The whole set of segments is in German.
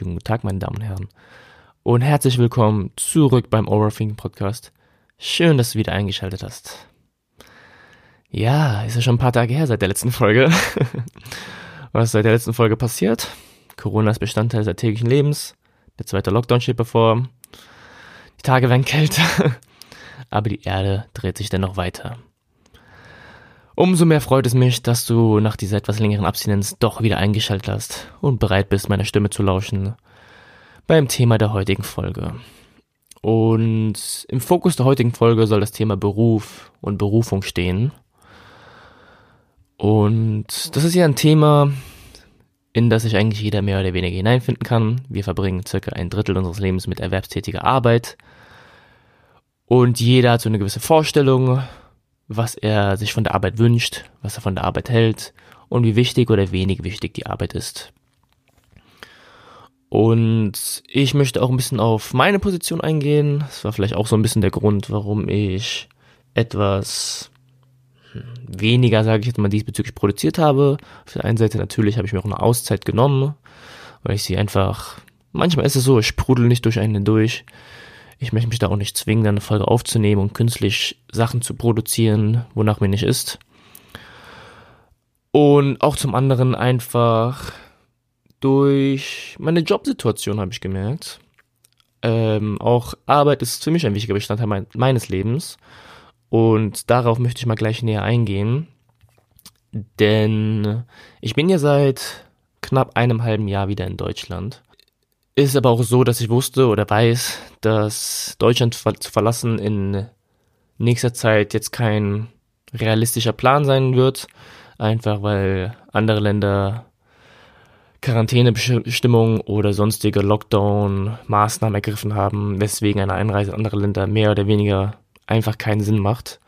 Wunderschönen guten Tag, meine Damen und Herren. Und herzlich willkommen zurück beim Overthinking Podcast. Schön, dass du wieder eingeschaltet hast. Ja, ist ja schon ein paar Tage her seit der letzten Folge. Was ist seit der letzten Folge passiert? Corona ist Bestandteil des alltäglichen Lebens. Der zweite Lockdown steht bevor. Die Tage werden kälter. Aber die Erde dreht sich dennoch weiter. Umso mehr freut es mich, dass du nach dieser etwas längeren Abstinenz doch wieder eingeschaltet hast und bereit bist, meiner Stimme zu lauschen beim Thema der heutigen Folge. Und im Fokus der heutigen Folge soll das Thema Beruf und Berufung stehen. Und das ist ja ein Thema, in das sich eigentlich jeder mehr oder weniger hineinfinden kann. Wir verbringen circa ein Drittel unseres Lebens mit erwerbstätiger Arbeit. Und jeder hat so eine gewisse Vorstellung, was er sich von der Arbeit wünscht, was er von der Arbeit hält und wie wichtig oder wenig wichtig die Arbeit ist. Und ich möchte auch ein bisschen auf meine Position eingehen. Das war vielleicht auch so ein bisschen der Grund, warum ich etwas hm, weniger, sage ich jetzt mal, diesbezüglich produziert habe. Auf der einen Seite natürlich habe ich mir auch eine Auszeit genommen, weil ich sie einfach, manchmal ist es so, ich sprudel nicht durch einen durch. Ich möchte mich da auch nicht zwingen, eine Folge aufzunehmen und künstlich Sachen zu produzieren, wonach mir nicht ist. Und auch zum anderen einfach durch meine Jobsituation habe ich gemerkt. Ähm, auch Arbeit ist für mich ein wichtiger Bestandteil mein, meines Lebens. Und darauf möchte ich mal gleich näher eingehen. Denn ich bin ja seit knapp einem halben Jahr wieder in Deutschland. Ist aber auch so, dass ich wusste oder weiß, dass Deutschland zu verlassen in nächster Zeit jetzt kein realistischer Plan sein wird. Einfach weil andere Länder Quarantänebestimmungen oder sonstige Lockdown-Maßnahmen ergriffen haben, weswegen eine Einreise in andere Länder mehr oder weniger einfach keinen Sinn macht.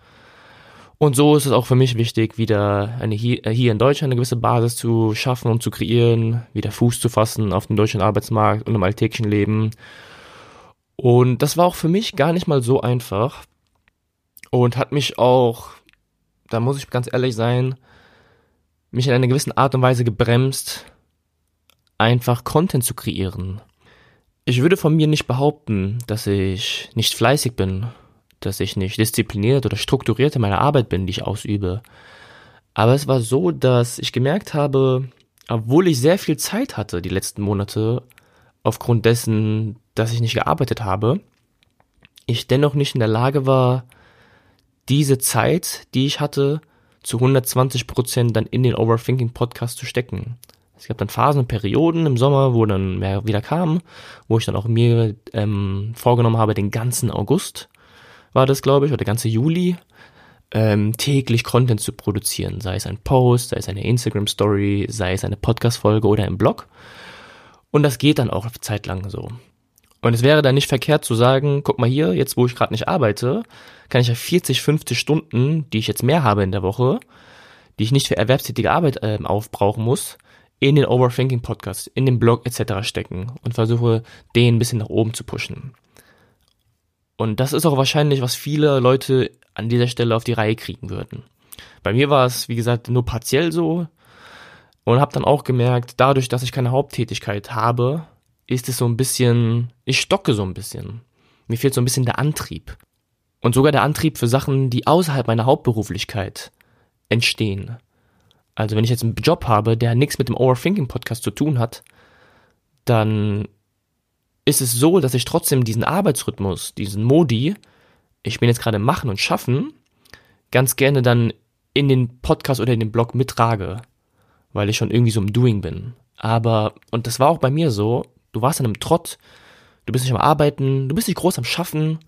Und so ist es auch für mich wichtig, wieder eine hier, äh, hier in Deutschland eine gewisse Basis zu schaffen und zu kreieren, wieder Fuß zu fassen auf dem deutschen Arbeitsmarkt und im alltäglichen Leben. Und das war auch für mich gar nicht mal so einfach und hat mich auch, da muss ich ganz ehrlich sein, mich in einer gewissen Art und Weise gebremst, einfach Content zu kreieren. Ich würde von mir nicht behaupten, dass ich nicht fleißig bin dass ich nicht diszipliniert oder strukturiert in meiner Arbeit bin, die ich ausübe. Aber es war so, dass ich gemerkt habe, obwohl ich sehr viel Zeit hatte die letzten Monate, aufgrund dessen, dass ich nicht gearbeitet habe, ich dennoch nicht in der Lage war, diese Zeit, die ich hatte, zu 120 Prozent dann in den Overthinking Podcast zu stecken. Es gab dann Phasen und Perioden im Sommer, wo dann mehr wieder kam, wo ich dann auch mir ähm, vorgenommen habe, den ganzen August war das, glaube ich, oder der ganze Juli, ähm, täglich Content zu produzieren, sei es ein Post, sei es eine Instagram-Story, sei es eine Podcast-Folge oder ein Blog. Und das geht dann auch zeitlang so. Und es wäre dann nicht verkehrt zu sagen, guck mal hier, jetzt wo ich gerade nicht arbeite, kann ich ja 40, 50 Stunden, die ich jetzt mehr habe in der Woche, die ich nicht für erwerbstätige Arbeit äh, aufbrauchen muss, in den Overthinking Podcast, in den Blog etc. stecken und versuche, den ein bisschen nach oben zu pushen. Und das ist auch wahrscheinlich, was viele Leute an dieser Stelle auf die Reihe kriegen würden. Bei mir war es, wie gesagt, nur partiell so und habe dann auch gemerkt, dadurch, dass ich keine Haupttätigkeit habe, ist es so ein bisschen, ich stocke so ein bisschen. Mir fehlt so ein bisschen der Antrieb. Und sogar der Antrieb für Sachen, die außerhalb meiner Hauptberuflichkeit entstehen. Also wenn ich jetzt einen Job habe, der nichts mit dem Overthinking Podcast zu tun hat, dann ist es so, dass ich trotzdem diesen Arbeitsrhythmus, diesen Modi, ich bin jetzt gerade machen und schaffen, ganz gerne dann in den Podcast oder in den Blog mittrage, weil ich schon irgendwie so im Doing bin. Aber, und das war auch bei mir so, du warst dann im Trott, du bist nicht am Arbeiten, du bist nicht groß am Schaffen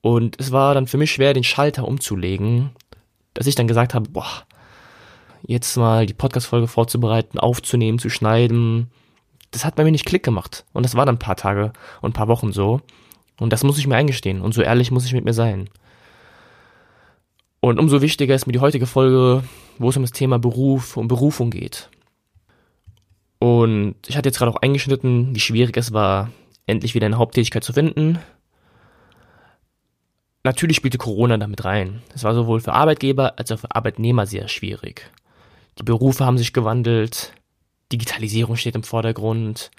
und es war dann für mich schwer, den Schalter umzulegen, dass ich dann gesagt habe, boah, jetzt mal die Podcast-Folge vorzubereiten, aufzunehmen, zu schneiden, das hat bei mir nicht Klick gemacht. Und das war dann ein paar Tage und ein paar Wochen so. Und das muss ich mir eingestehen. Und so ehrlich muss ich mit mir sein. Und umso wichtiger ist mir die heutige Folge, wo es um das Thema Beruf und Berufung geht. Und ich hatte jetzt gerade auch eingeschnitten, wie schwierig es war, endlich wieder eine Haupttätigkeit zu finden. Natürlich spielte Corona damit rein. Es war sowohl für Arbeitgeber als auch für Arbeitnehmer sehr schwierig. Die Berufe haben sich gewandelt, Digitalisierung steht im Vordergrund.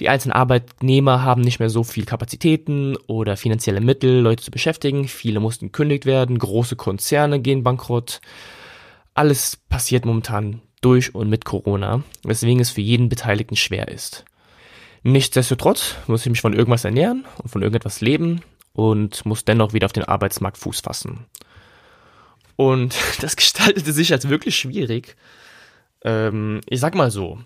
Die einzelnen Arbeitnehmer haben nicht mehr so viel Kapazitäten oder finanzielle Mittel, Leute zu beschäftigen. Viele mussten gekündigt werden, große Konzerne gehen bankrott. Alles passiert momentan durch und mit Corona, weswegen es für jeden Beteiligten schwer ist. Nichtsdestotrotz muss ich mich von irgendwas ernähren und von irgendetwas leben und muss dennoch wieder auf den Arbeitsmarkt Fuß fassen. Und das gestaltete sich als wirklich schwierig. Ähm, ich sag mal so,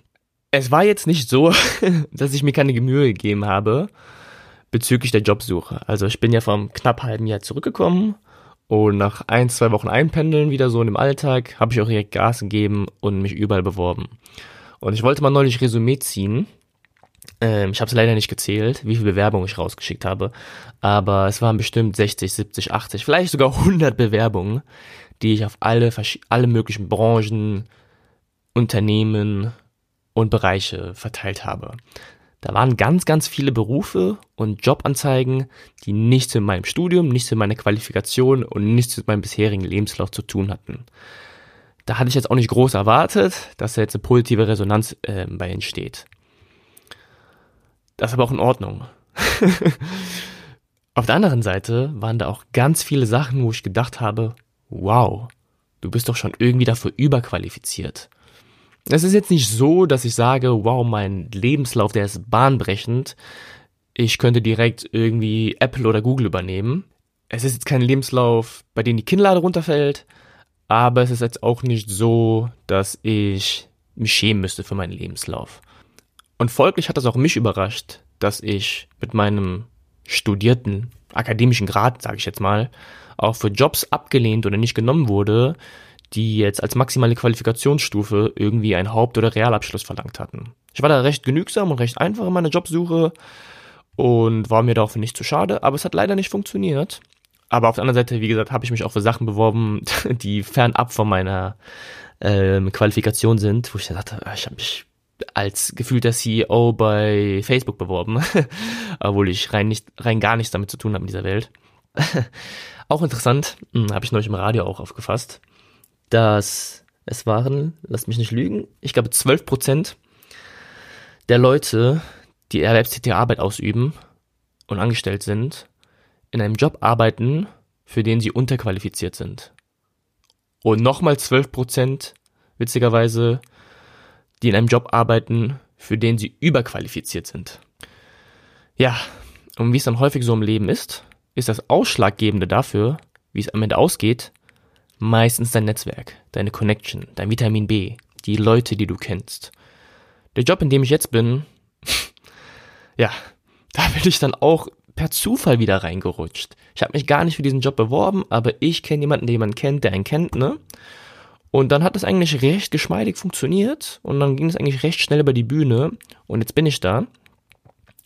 es war jetzt nicht so, dass ich mir keine Mühe gegeben habe bezüglich der Jobsuche. Also ich bin ja vom knapp halben Jahr zurückgekommen und nach ein, zwei Wochen einpendeln wieder so in dem Alltag habe ich auch direkt Gas gegeben und mich überall beworben. Und ich wollte mal neulich Resümee ziehen. Ähm, ich habe es leider nicht gezählt, wie viele Bewerbungen ich rausgeschickt habe, aber es waren bestimmt 60, 70, 80, vielleicht sogar 100 Bewerbungen, die ich auf alle, alle möglichen Branchen, Unternehmen und Bereiche verteilt habe. Da waren ganz, ganz viele Berufe und Jobanzeigen, die nichts mit meinem Studium, nichts mit meiner Qualifikation und nichts mit meinem bisherigen Lebenslauf zu tun hatten. Da hatte ich jetzt auch nicht groß erwartet, dass da jetzt eine positive Resonanz äh, bei entsteht. Das ist aber auch in Ordnung. Auf der anderen Seite waren da auch ganz viele Sachen, wo ich gedacht habe, wow, du bist doch schon irgendwie dafür überqualifiziert. Es ist jetzt nicht so, dass ich sage, wow, mein Lebenslauf, der ist bahnbrechend. Ich könnte direkt irgendwie Apple oder Google übernehmen. Es ist jetzt kein Lebenslauf, bei dem die Kinnlade runterfällt, aber es ist jetzt auch nicht so, dass ich mich schämen müsste für meinen Lebenslauf. Und folglich hat das auch mich überrascht, dass ich mit meinem studierten akademischen Grad, sage ich jetzt mal, auch für Jobs abgelehnt oder nicht genommen wurde, die jetzt als maximale Qualifikationsstufe irgendwie einen Haupt- oder Realabschluss verlangt hatten. Ich war da recht genügsam und recht einfach in meiner Jobsuche und war mir dafür nicht zu schade, aber es hat leider nicht funktioniert. Aber auf der anderen Seite, wie gesagt, habe ich mich auch für Sachen beworben, die fernab von meiner ähm, Qualifikation sind, wo ich dann dachte, ah, ich habe mich als gefühlter CEO bei Facebook beworben, obwohl ich rein nicht rein gar nichts damit zu tun habe in dieser Welt. auch interessant, hm, habe ich neulich im Radio auch aufgefasst dass es waren, lass mich nicht lügen, ich glaube 12 Prozent der Leute, die erwerbstätige Arbeit ausüben und angestellt sind, in einem Job arbeiten, für den sie unterqualifiziert sind. Und nochmal 12 Prozent, witzigerweise, die in einem Job arbeiten, für den sie überqualifiziert sind. Ja, und wie es dann häufig so im Leben ist, ist das Ausschlaggebende dafür, wie es am Ende ausgeht, meistens dein Netzwerk, deine Connection, dein Vitamin B, die Leute, die du kennst. Der Job, in dem ich jetzt bin, ja, da bin ich dann auch per Zufall wieder reingerutscht. Ich habe mich gar nicht für diesen Job beworben, aber ich kenne jemanden, der jemanden kennt, der einen kennt, ne? Und dann hat das eigentlich recht geschmeidig funktioniert und dann ging es eigentlich recht schnell über die Bühne und jetzt bin ich da.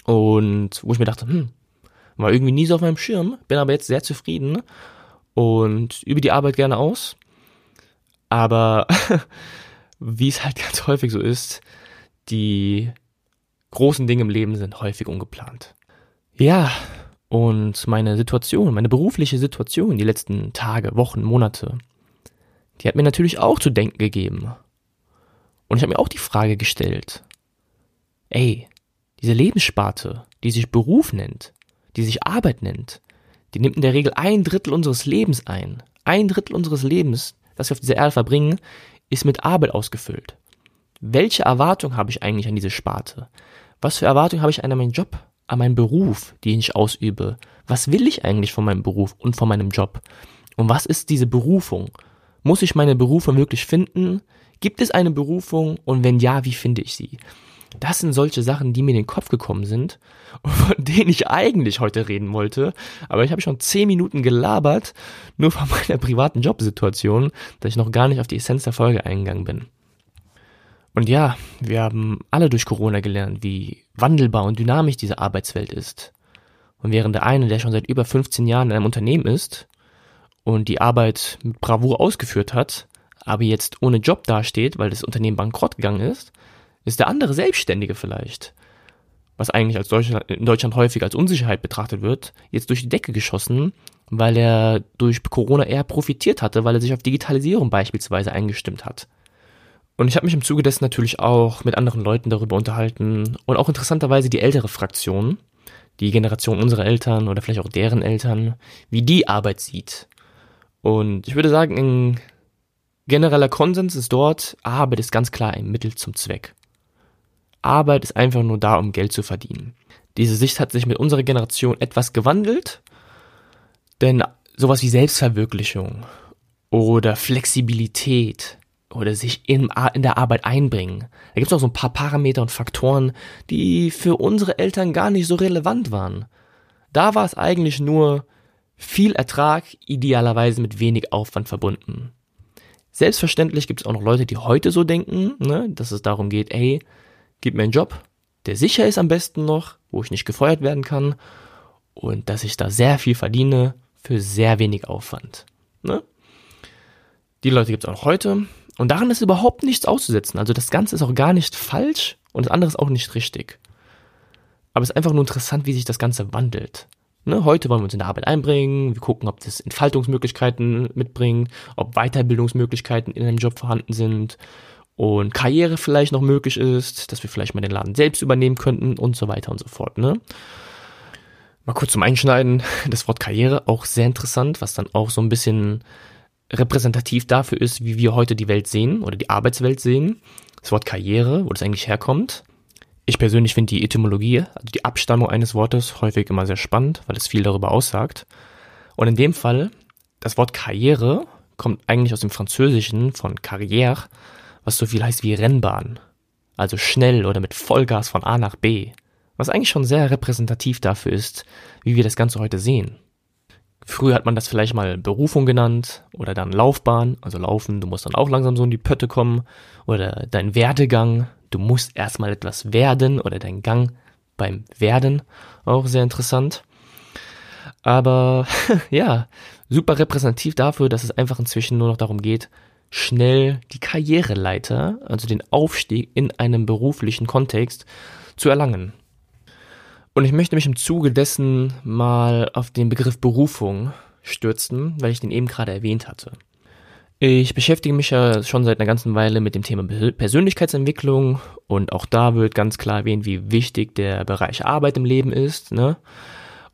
Und wo ich mir dachte, hm, war irgendwie nie so auf meinem Schirm, bin aber jetzt sehr zufrieden und übe die Arbeit gerne aus. Aber wie es halt ganz häufig so ist, die großen Dinge im Leben sind häufig ungeplant. Ja, und meine Situation, meine berufliche Situation die letzten Tage, Wochen, Monate, die hat mir natürlich auch zu denken gegeben. Und ich habe mir auch die Frage gestellt, ey, diese Lebenssparte, die sich Beruf nennt, die sich Arbeit nennt, die nimmt in der Regel ein Drittel unseres Lebens ein. Ein Drittel unseres Lebens, das wir auf dieser Erde verbringen, ist mit Arbeit ausgefüllt. Welche Erwartung habe ich eigentlich an diese Sparte? Was für Erwartung habe ich an meinen Job, an meinen Beruf, den ich ausübe? Was will ich eigentlich von meinem Beruf und von meinem Job? Und was ist diese Berufung? Muss ich meine Berufung wirklich finden? Gibt es eine Berufung? Und wenn ja, wie finde ich sie? Das sind solche Sachen, die mir in den Kopf gekommen sind und von denen ich eigentlich heute reden wollte. Aber ich habe schon zehn Minuten gelabert, nur von meiner privaten Jobsituation, dass ich noch gar nicht auf die Essenz der Folge eingegangen bin. Und ja, wir haben alle durch Corona gelernt, wie wandelbar und dynamisch diese Arbeitswelt ist. Und während der eine, der schon seit über 15 Jahren in einem Unternehmen ist und die Arbeit mit Bravour ausgeführt hat, aber jetzt ohne Job dasteht, weil das Unternehmen bankrott gegangen ist, ist der andere Selbstständige vielleicht, was eigentlich als Deutschland, in Deutschland häufig als Unsicherheit betrachtet wird, jetzt durch die Decke geschossen, weil er durch Corona eher profitiert hatte, weil er sich auf Digitalisierung beispielsweise eingestimmt hat. Und ich habe mich im Zuge dessen natürlich auch mit anderen Leuten darüber unterhalten und auch interessanterweise die ältere Fraktion, die Generation unserer Eltern oder vielleicht auch deren Eltern, wie die Arbeit sieht. Und ich würde sagen, ein genereller Konsens ist dort, Arbeit ist ganz klar ein Mittel zum Zweck. Arbeit ist einfach nur da, um Geld zu verdienen. Diese Sicht hat sich mit unserer Generation etwas gewandelt, denn sowas wie Selbstverwirklichung oder Flexibilität oder sich in, in der Arbeit einbringen. Da gibt es auch so ein paar Parameter und Faktoren, die für unsere Eltern gar nicht so relevant waren. Da war es eigentlich nur viel Ertrag, idealerweise mit wenig Aufwand verbunden. Selbstverständlich gibt es auch noch Leute, die heute so denken, ne, dass es darum geht, ey, gib mir einen Job, der sicher ist am besten noch, wo ich nicht gefeuert werden kann und dass ich da sehr viel verdiene für sehr wenig Aufwand. Ne? Die Leute gibt es auch heute und daran ist überhaupt nichts auszusetzen. Also das Ganze ist auch gar nicht falsch und das andere ist auch nicht richtig. Aber es ist einfach nur interessant, wie sich das Ganze wandelt. Ne, heute wollen wir uns in der Arbeit einbringen, wir gucken, ob das Entfaltungsmöglichkeiten mitbringt, ob Weiterbildungsmöglichkeiten in einem Job vorhanden sind und Karriere vielleicht noch möglich ist, dass wir vielleicht mal den Laden selbst übernehmen könnten und so weiter und so fort. Ne? Mal kurz zum Einschneiden, das Wort Karriere auch sehr interessant, was dann auch so ein bisschen repräsentativ dafür ist, wie wir heute die Welt sehen oder die Arbeitswelt sehen. Das Wort Karriere, wo das eigentlich herkommt. Ich persönlich finde die Etymologie, also die Abstammung eines Wortes, häufig immer sehr spannend, weil es viel darüber aussagt. Und in dem Fall, das Wort Karriere kommt eigentlich aus dem Französischen von Carrière, was so viel heißt wie Rennbahn. Also schnell oder mit Vollgas von A nach B. Was eigentlich schon sehr repräsentativ dafür ist, wie wir das Ganze heute sehen. Früher hat man das vielleicht mal Berufung genannt oder dann Laufbahn, also Laufen, du musst dann auch langsam so in die Pötte kommen oder dein Werdegang, du musst erstmal etwas werden oder dein Gang beim Werden, auch sehr interessant. Aber ja, super repräsentativ dafür, dass es einfach inzwischen nur noch darum geht, schnell die Karriereleiter, also den Aufstieg in einem beruflichen Kontext zu erlangen. Und ich möchte mich im Zuge dessen mal auf den Begriff Berufung stürzen, weil ich den eben gerade erwähnt hatte. Ich beschäftige mich ja schon seit einer ganzen Weile mit dem Thema Persönlichkeitsentwicklung und auch da wird ganz klar erwähnt, wie wichtig der Bereich Arbeit im Leben ist, ne?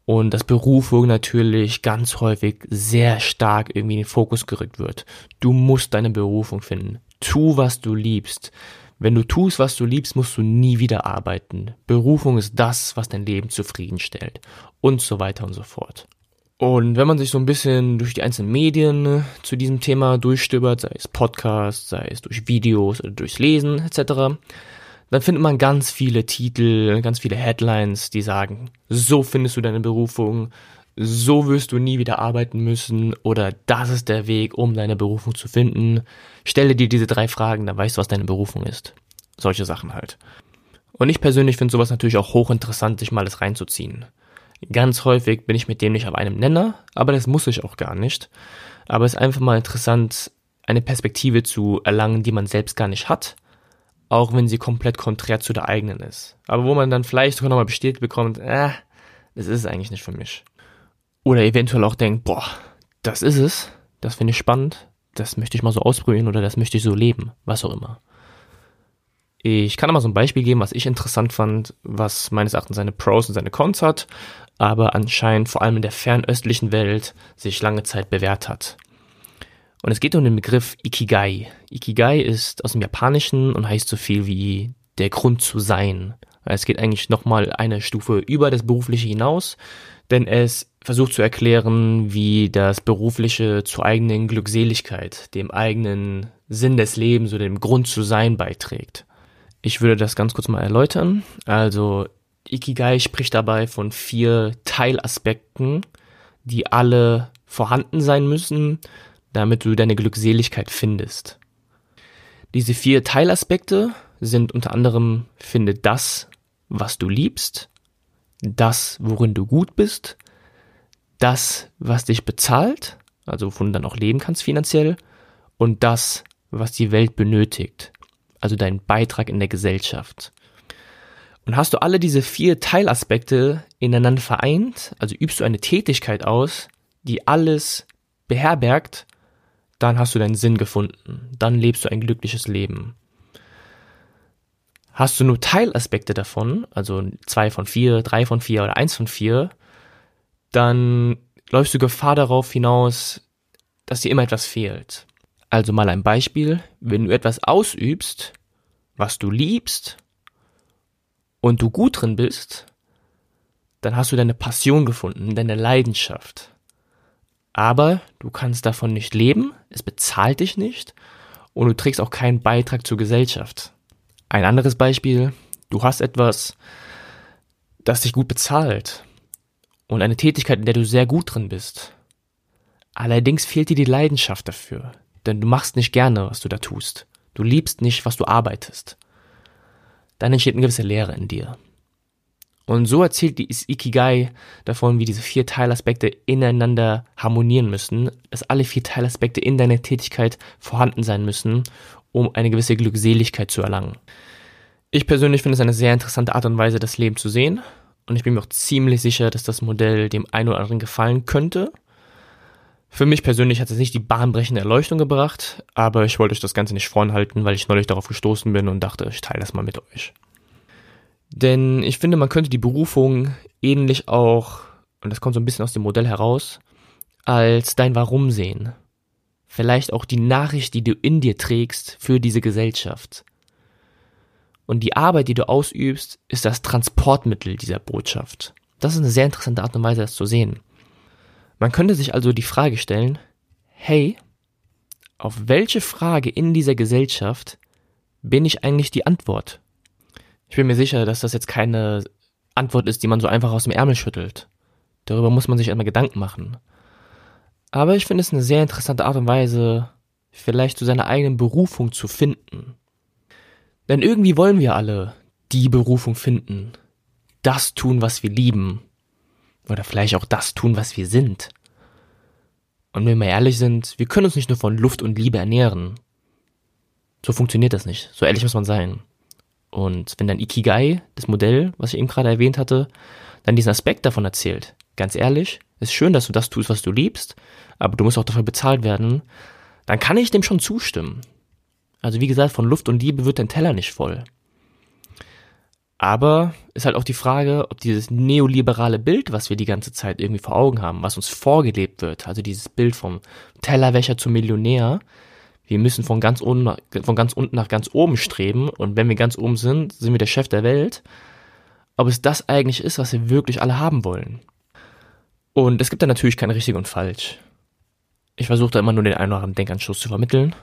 Und dass Berufung natürlich ganz häufig sehr stark irgendwie in den Fokus gerückt wird. Du musst deine Berufung finden. Tu, was du liebst. Wenn du tust, was du liebst, musst du nie wieder arbeiten. Berufung ist das, was dein Leben zufriedenstellt. Und so weiter und so fort. Und wenn man sich so ein bisschen durch die einzelnen Medien ne, zu diesem Thema durchstöbert, sei es Podcast, sei es durch Videos oder durchs Lesen etc., dann findet man ganz viele Titel, ganz viele Headlines, die sagen, so findest du deine Berufung, so wirst du nie wieder arbeiten müssen oder das ist der Weg, um deine Berufung zu finden. Stelle dir diese drei Fragen, dann weißt du, was deine Berufung ist. Solche Sachen halt. Und ich persönlich finde sowas natürlich auch hochinteressant, sich mal das reinzuziehen. Ganz häufig bin ich mit dem nicht auf einem Nenner, aber das muss ich auch gar nicht. Aber es ist einfach mal interessant, eine Perspektive zu erlangen, die man selbst gar nicht hat, auch wenn sie komplett konträr zu der eigenen ist. Aber wo man dann vielleicht sogar nochmal bestätigt bekommt, äh, das ist es eigentlich nicht für mich. Oder eventuell auch denkt, boah, das ist es, das finde ich spannend, das möchte ich mal so ausprobieren oder das möchte ich so leben, was auch immer. Ich kann mal so ein Beispiel geben, was ich interessant fand, was meines Erachtens seine Pros und seine Cons hat, aber anscheinend vor allem in der fernöstlichen Welt sich lange Zeit bewährt hat. Und es geht um den Begriff Ikigai. Ikigai ist aus dem Japanischen und heißt so viel wie der Grund zu sein. Es geht eigentlich nochmal eine Stufe über das Berufliche hinaus, denn es versucht zu erklären, wie das Berufliche zur eigenen Glückseligkeit, dem eigenen Sinn des Lebens oder dem Grund zu sein beiträgt. Ich würde das ganz kurz mal erläutern. Also Ikigai spricht dabei von vier Teilaspekten, die alle vorhanden sein müssen, damit du deine Glückseligkeit findest. Diese vier Teilaspekte sind unter anderem finde das, was du liebst, das, worin du gut bist, das, was dich bezahlt, also wovon du dann auch leben kannst finanziell, und das, was die Welt benötigt, also dein Beitrag in der Gesellschaft. Und hast du alle diese vier Teilaspekte ineinander vereint, also übst du eine Tätigkeit aus, die alles beherbergt, dann hast du deinen Sinn gefunden, dann lebst du ein glückliches Leben. Hast du nur Teilaspekte davon, also zwei von vier, drei von vier oder eins von vier, dann läufst du Gefahr darauf hinaus, dass dir immer etwas fehlt. Also mal ein Beispiel, wenn du etwas ausübst, was du liebst und du gut drin bist, dann hast du deine Passion gefunden, deine Leidenschaft. Aber du kannst davon nicht leben, es bezahlt dich nicht und du trägst auch keinen Beitrag zur Gesellschaft. Ein anderes Beispiel, du hast etwas, das dich gut bezahlt und eine Tätigkeit, in der du sehr gut drin bist. Allerdings fehlt dir die Leidenschaft dafür, denn du machst nicht gerne, was du da tust. Du liebst nicht, was du arbeitest. Dann entsteht eine gewisse Leere in dir. Und so erzählt die Ikigai davon, wie diese vier Teilaspekte ineinander harmonieren müssen, dass alle vier Teilaspekte in deiner Tätigkeit vorhanden sein müssen, um eine gewisse Glückseligkeit zu erlangen. Ich persönlich finde es eine sehr interessante Art und Weise, das Leben zu sehen. Und ich bin mir auch ziemlich sicher, dass das Modell dem einen oder anderen gefallen könnte. Für mich persönlich hat es nicht die bahnbrechende Erleuchtung gebracht, aber ich wollte euch das Ganze nicht vorenthalten, weil ich neulich darauf gestoßen bin und dachte, ich teile das mal mit euch. Denn ich finde, man könnte die Berufung ähnlich auch, und das kommt so ein bisschen aus dem Modell heraus, als dein Warum sehen. Vielleicht auch die Nachricht, die du in dir trägst für diese Gesellschaft. Und die Arbeit, die du ausübst, ist das Transportmittel dieser Botschaft. Das ist eine sehr interessante Art und Weise, das zu sehen. Man könnte sich also die Frage stellen, hey, auf welche Frage in dieser Gesellschaft bin ich eigentlich die Antwort? Ich bin mir sicher, dass das jetzt keine Antwort ist, die man so einfach aus dem Ärmel schüttelt. Darüber muss man sich einmal Gedanken machen. Aber ich finde es eine sehr interessante Art und Weise, vielleicht zu seiner eigenen Berufung zu finden. Denn irgendwie wollen wir alle die Berufung finden. Das tun, was wir lieben. Oder vielleicht auch das tun, was wir sind. Und wenn wir ehrlich sind, wir können uns nicht nur von Luft und Liebe ernähren. So funktioniert das nicht. So ehrlich muss man sein. Und wenn dann Ikigai, das Modell, was ich eben gerade erwähnt hatte, dann diesen Aspekt davon erzählt, ganz ehrlich, ist schön, dass du das tust, was du liebst, aber du musst auch dafür bezahlt werden, dann kann ich dem schon zustimmen. Also wie gesagt, von Luft und Liebe wird dein Teller nicht voll. Aber ist halt auch die Frage, ob dieses neoliberale Bild, was wir die ganze Zeit irgendwie vor Augen haben, was uns vorgelebt wird, also dieses Bild vom Tellerwäscher zum Millionär, wir müssen von ganz, unten, von ganz unten nach ganz oben streben und wenn wir ganz oben sind, sind wir der Chef der Welt. Ob es das eigentlich ist, was wir wirklich alle haben wollen. Und es gibt da natürlich kein richtig und falsch. Ich versuche da immer nur den einen oder anderen Denkanstoß zu vermitteln,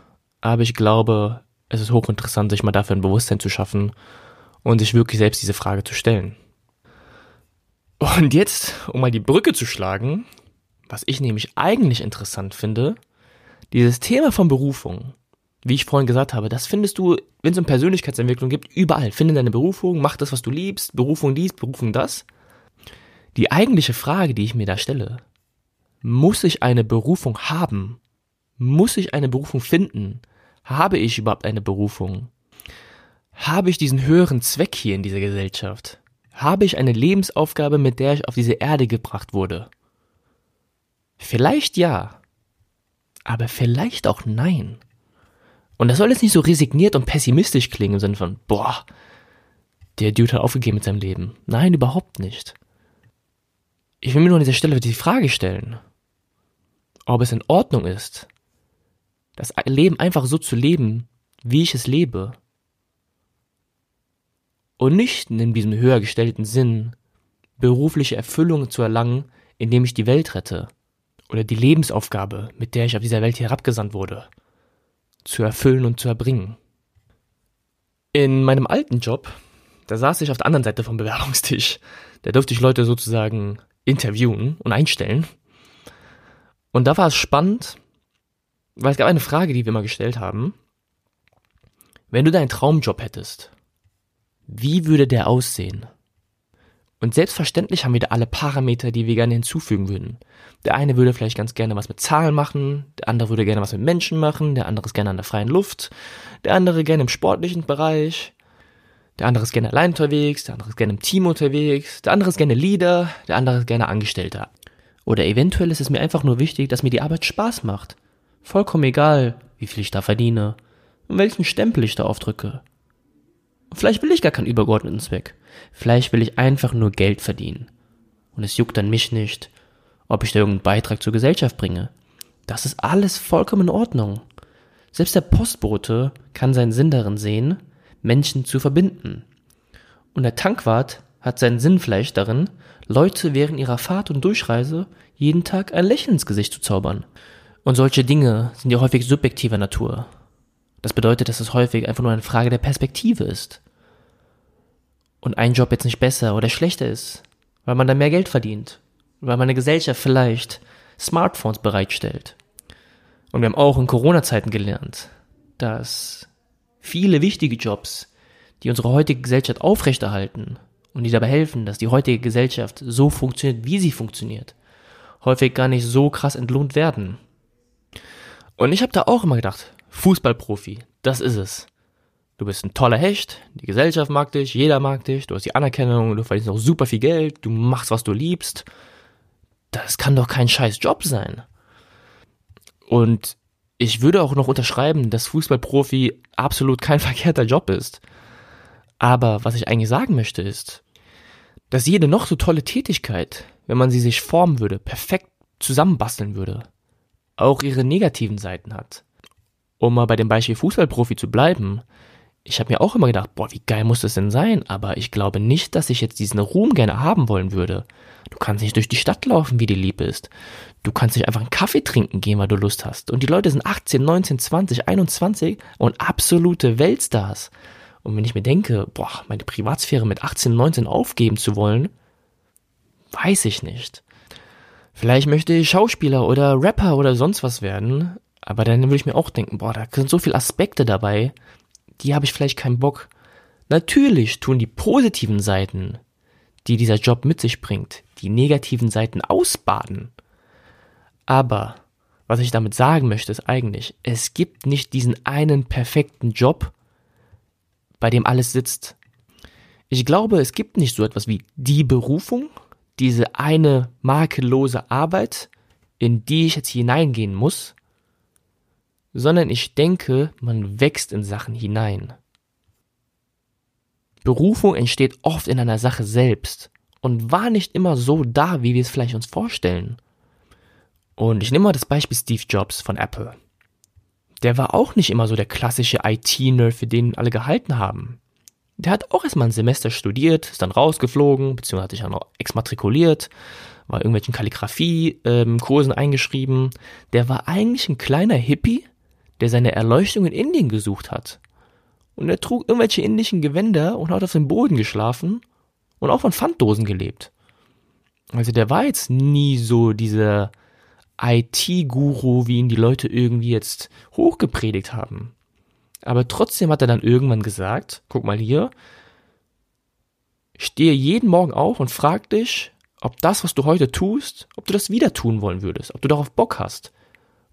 aber ich glaube, es ist hochinteressant, sich mal dafür ein Bewusstsein zu schaffen und sich wirklich selbst diese Frage zu stellen. Und jetzt, um mal die Brücke zu schlagen, was ich nämlich eigentlich interessant finde, dieses Thema von Berufung, wie ich vorhin gesagt habe, das findest du, wenn es um Persönlichkeitsentwicklung gibt, überall. Finde deine Berufung, mach das, was du liebst, Berufung dies, Berufung das. Die eigentliche Frage, die ich mir da stelle, muss ich eine Berufung haben? Muss ich eine Berufung finden? Habe ich überhaupt eine Berufung? Habe ich diesen höheren Zweck hier in dieser Gesellschaft? Habe ich eine Lebensaufgabe, mit der ich auf diese Erde gebracht wurde? Vielleicht ja, aber vielleicht auch nein. Und das soll jetzt nicht so resigniert und pessimistisch klingen im Sinne von, boah, der Dude hat aufgegeben mit seinem Leben. Nein, überhaupt nicht. Ich will mir nur an dieser Stelle die Frage stellen, ob es in Ordnung ist, das Leben einfach so zu leben, wie ich es lebe. Und nicht in diesem höher gestellten Sinn, berufliche Erfüllung zu erlangen, indem ich die Welt rette oder die Lebensaufgabe, mit der ich auf dieser Welt herabgesandt wurde, zu erfüllen und zu erbringen. In meinem alten Job, da saß ich auf der anderen Seite vom Bewerbungstisch. Da durfte ich Leute sozusagen interviewen und einstellen. Und da war es spannend, weil es gab eine Frage, die wir mal gestellt haben. Wenn du deinen Traumjob hättest, wie würde der aussehen? Und selbstverständlich haben wir da alle Parameter, die wir gerne hinzufügen würden. Der eine würde vielleicht ganz gerne was mit Zahlen machen, der andere würde gerne was mit Menschen machen, der andere ist gerne an der freien Luft, der andere gerne im sportlichen Bereich, der andere ist gerne allein unterwegs, der andere ist gerne im Team unterwegs, der andere ist gerne Leader, der andere ist gerne Angestellter. Oder eventuell ist es mir einfach nur wichtig, dass mir die Arbeit Spaß macht. Vollkommen egal, wie viel ich da verdiene und welchen Stempel ich da aufdrücke. Vielleicht will ich gar keinen übergeordneten Zweck. Vielleicht will ich einfach nur Geld verdienen. Und es juckt dann mich nicht, ob ich da irgendeinen Beitrag zur Gesellschaft bringe. Das ist alles vollkommen in Ordnung. Selbst der Postbote kann seinen Sinn darin sehen, Menschen zu verbinden. Und der Tankwart hat seinen Sinn vielleicht darin, Leute während ihrer Fahrt und Durchreise jeden Tag ein Lächeln ins Gesicht zu zaubern. Und solche Dinge sind ja häufig subjektiver Natur. Das bedeutet, dass es häufig einfach nur eine Frage der Perspektive ist. Und ein Job jetzt nicht besser oder schlechter ist, weil man da mehr Geld verdient, weil meine Gesellschaft vielleicht Smartphones bereitstellt. Und wir haben auch in Corona-Zeiten gelernt, dass viele wichtige Jobs, die unsere heutige Gesellschaft aufrechterhalten und die dabei helfen, dass die heutige Gesellschaft so funktioniert, wie sie funktioniert, häufig gar nicht so krass entlohnt werden. Und ich habe da auch immer gedacht, Fußballprofi, das ist es. Du bist ein toller Hecht, die Gesellschaft mag dich, jeder mag dich, du hast die Anerkennung, du verdienst auch super viel Geld, du machst, was du liebst. Das kann doch kein scheiß Job sein. Und ich würde auch noch unterschreiben, dass Fußballprofi absolut kein verkehrter Job ist. Aber was ich eigentlich sagen möchte ist, dass jede noch so tolle Tätigkeit, wenn man sie sich formen würde, perfekt zusammenbasteln würde, auch ihre negativen Seiten hat. Um mal bei dem Beispiel Fußballprofi zu bleiben, ich habe mir auch immer gedacht, boah, wie geil muss das denn sein? Aber ich glaube nicht, dass ich jetzt diesen Ruhm gerne haben wollen würde. Du kannst nicht durch die Stadt laufen, wie dir lieb ist. Du kannst nicht einfach einen Kaffee trinken gehen, weil du Lust hast. Und die Leute sind 18, 19, 20, 21 und absolute Weltstars. Und wenn ich mir denke, boah, meine Privatsphäre mit 18, 19 aufgeben zu wollen, weiß ich nicht. Vielleicht möchte ich Schauspieler oder Rapper oder sonst was werden, aber dann würde ich mir auch denken, boah, da sind so viele Aspekte dabei, die habe ich vielleicht keinen Bock. Natürlich tun die positiven Seiten, die dieser Job mit sich bringt, die negativen Seiten ausbaden. Aber was ich damit sagen möchte, ist eigentlich, es gibt nicht diesen einen perfekten Job, bei dem alles sitzt. Ich glaube, es gibt nicht so etwas wie die Berufung, diese eine makellose Arbeit, in die ich jetzt hineingehen muss, sondern ich denke, man wächst in Sachen hinein. Berufung entsteht oft in einer Sache selbst und war nicht immer so da, wie wir es vielleicht uns vorstellen. Und ich nehme mal das Beispiel Steve Jobs von Apple. Der war auch nicht immer so der klassische IT-Nerd, für den alle gehalten haben. Der hat auch erstmal ein Semester studiert, ist dann rausgeflogen, beziehungsweise hat sich auch exmatrikuliert, war irgendwelchen Kalligrafie-Kursen ähm, eingeschrieben. Der war eigentlich ein kleiner Hippie, der seine Erleuchtung in Indien gesucht hat. Und er trug irgendwelche indischen Gewänder und hat auf dem Boden geschlafen und auch von Pfanddosen gelebt. Also der war jetzt nie so dieser IT-Guru, wie ihn die Leute irgendwie jetzt hochgepredigt haben. Aber trotzdem hat er dann irgendwann gesagt, guck mal hier, stehe jeden Morgen auf und frag dich, ob das, was du heute tust, ob du das wieder tun wollen würdest, ob du darauf Bock hast.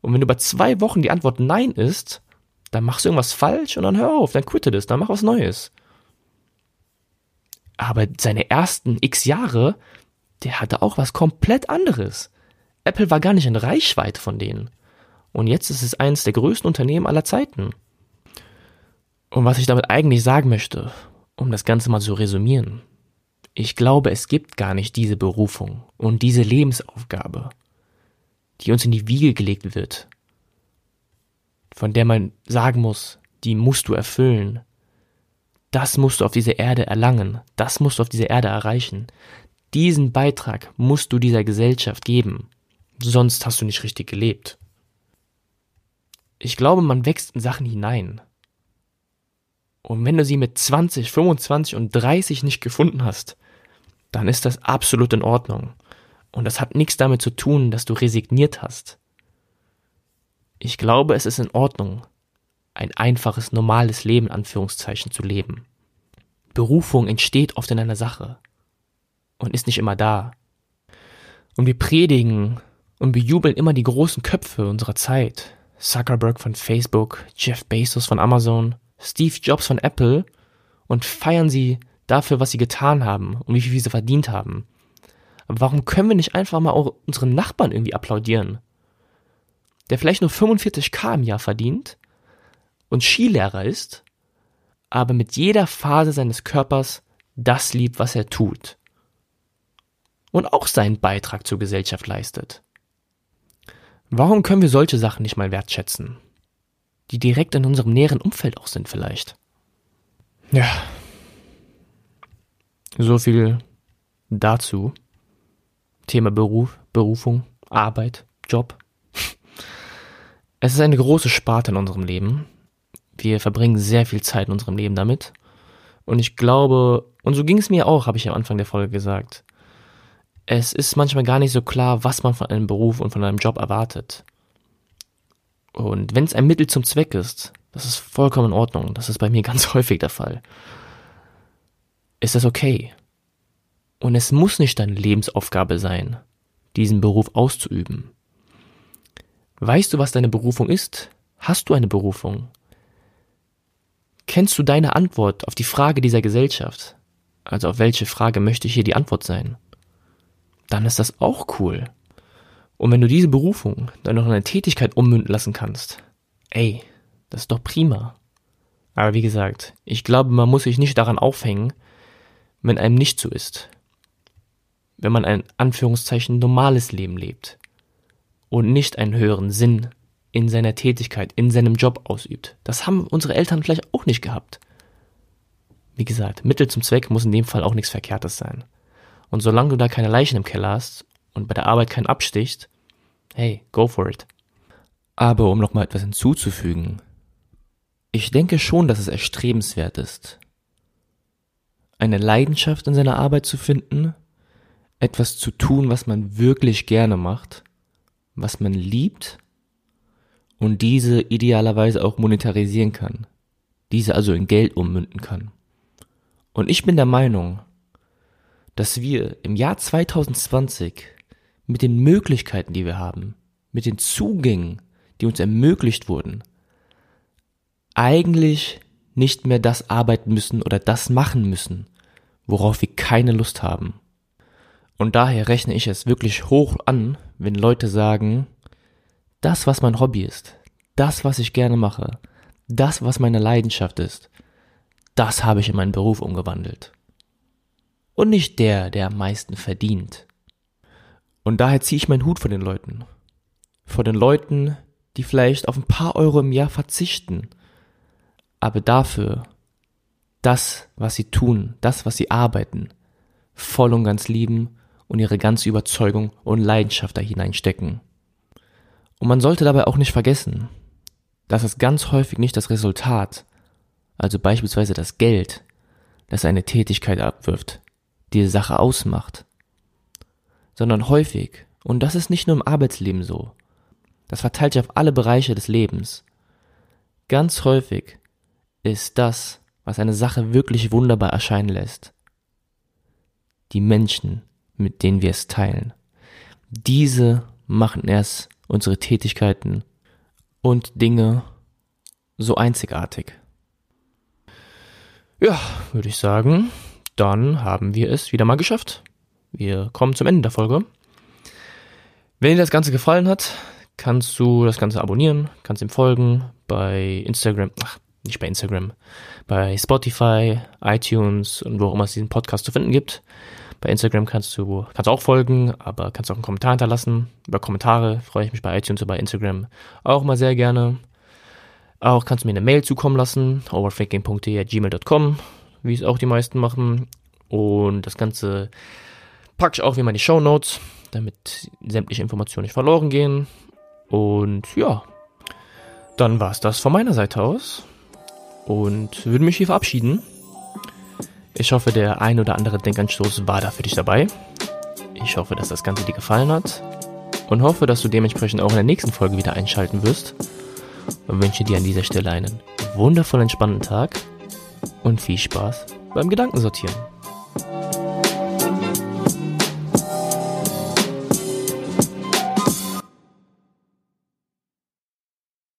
Und wenn über zwei Wochen die Antwort Nein ist, dann machst du irgendwas falsch und dann hör auf, dann quitte das, dann mach was Neues. Aber seine ersten x Jahre, der hatte auch was komplett anderes. Apple war gar nicht in Reichweite von denen. Und jetzt ist es eines der größten Unternehmen aller Zeiten. Und was ich damit eigentlich sagen möchte, um das Ganze mal zu resümieren, ich glaube, es gibt gar nicht diese Berufung und diese Lebensaufgabe die uns in die Wiege gelegt wird, von der man sagen muss, die musst du erfüllen. Das musst du auf dieser Erde erlangen, das musst du auf dieser Erde erreichen. Diesen Beitrag musst du dieser Gesellschaft geben, sonst hast du nicht richtig gelebt. Ich glaube, man wächst in Sachen hinein. Und wenn du sie mit 20, 25 und 30 nicht gefunden hast, dann ist das absolut in Ordnung. Und das hat nichts damit zu tun, dass du resigniert hast. Ich glaube, es ist in Ordnung, ein einfaches, normales Leben, Anführungszeichen, zu leben. Berufung entsteht oft in einer Sache und ist nicht immer da. Und wir predigen und bejubeln immer die großen Köpfe unserer Zeit. Zuckerberg von Facebook, Jeff Bezos von Amazon, Steve Jobs von Apple und feiern sie dafür, was sie getan haben und wie viel sie verdient haben. Aber warum können wir nicht einfach mal auch unseren Nachbarn irgendwie applaudieren? Der vielleicht nur 45k im Jahr verdient und Skilehrer ist, aber mit jeder Phase seines Körpers das liebt, was er tut. Und auch seinen Beitrag zur Gesellschaft leistet. Warum können wir solche Sachen nicht mal wertschätzen? Die direkt in unserem näheren Umfeld auch sind vielleicht. Ja. So viel dazu. Thema Beruf, Berufung, Arbeit, Job. Es ist eine große Sparte in unserem Leben. Wir verbringen sehr viel Zeit in unserem Leben damit. Und ich glaube, und so ging es mir auch, habe ich am Anfang der Folge gesagt. Es ist manchmal gar nicht so klar, was man von einem Beruf und von einem Job erwartet. Und wenn es ein Mittel zum Zweck ist, das ist vollkommen in Ordnung. Das ist bei mir ganz häufig der Fall. Ist das okay? Und es muss nicht deine Lebensaufgabe sein, diesen Beruf auszuüben. Weißt du, was deine Berufung ist? Hast du eine Berufung? Kennst du deine Antwort auf die Frage dieser Gesellschaft? Also auf welche Frage möchte hier die Antwort sein? Dann ist das auch cool. Und wenn du diese Berufung dann noch in eine Tätigkeit ummünden lassen kannst, ey, das ist doch prima. Aber wie gesagt, ich glaube, man muss sich nicht daran aufhängen, wenn einem nicht so ist wenn man ein Anführungszeichen normales Leben lebt und nicht einen höheren Sinn in seiner Tätigkeit, in seinem Job ausübt. Das haben unsere Eltern vielleicht auch nicht gehabt. Wie gesagt, Mittel zum Zweck muss in dem Fall auch nichts Verkehrtes sein. Und solange du da keine Leichen im Keller hast und bei der Arbeit keinen abstichst, hey, go for it. Aber um nochmal etwas hinzuzufügen, ich denke schon, dass es erstrebenswert ist, eine Leidenschaft in seiner Arbeit zu finden etwas zu tun, was man wirklich gerne macht, was man liebt und diese idealerweise auch monetarisieren kann, diese also in Geld ummünden kann. Und ich bin der Meinung, dass wir im Jahr 2020 mit den Möglichkeiten, die wir haben, mit den Zugängen, die uns ermöglicht wurden, eigentlich nicht mehr das arbeiten müssen oder das machen müssen, worauf wir keine Lust haben. Und daher rechne ich es wirklich hoch an, wenn Leute sagen, das, was mein Hobby ist, das, was ich gerne mache, das, was meine Leidenschaft ist, das habe ich in meinen Beruf umgewandelt. Und nicht der, der am meisten verdient. Und daher ziehe ich meinen Hut vor den Leuten. Vor den Leuten, die vielleicht auf ein paar Euro im Jahr verzichten, aber dafür das, was sie tun, das, was sie arbeiten, voll und ganz lieben und ihre ganze Überzeugung und Leidenschaft da hineinstecken. Und man sollte dabei auch nicht vergessen, dass es ganz häufig nicht das Resultat, also beispielsweise das Geld, das eine Tätigkeit abwirft, diese Sache ausmacht, sondern häufig, und das ist nicht nur im Arbeitsleben so, das verteilt sich auf alle Bereiche des Lebens, ganz häufig ist das, was eine Sache wirklich wunderbar erscheinen lässt, die Menschen, mit denen wir es teilen. Diese machen erst unsere Tätigkeiten und Dinge so einzigartig. Ja, würde ich sagen, dann haben wir es wieder mal geschafft. Wir kommen zum Ende der Folge. Wenn dir das Ganze gefallen hat, kannst du das Ganze abonnieren, kannst ihm folgen bei Instagram, ach, nicht bei Instagram, bei Spotify, iTunes und wo auch immer es diesen Podcast zu finden gibt. Bei Instagram kannst du, kannst auch folgen, aber kannst auch einen Kommentar hinterlassen. Über Kommentare freue ich mich bei iTunes oder bei Instagram auch mal sehr gerne. Auch kannst du mir eine Mail zukommen lassen, overthinking.de.gmail.com, wie es auch die meisten machen. Und das Ganze packe ich auch wie immer in die Show Notes, damit sämtliche Informationen nicht verloren gehen. Und ja, dann war es das von meiner Seite aus. Und würde mich hier verabschieden. Ich hoffe, der ein oder andere Denkanstoß war da für dich dabei. Ich hoffe, dass das Ganze dir gefallen hat und hoffe, dass du dementsprechend auch in der nächsten Folge wieder einschalten wirst und wünsche dir an dieser Stelle einen wundervollen, entspannten Tag und viel Spaß beim Gedankensortieren.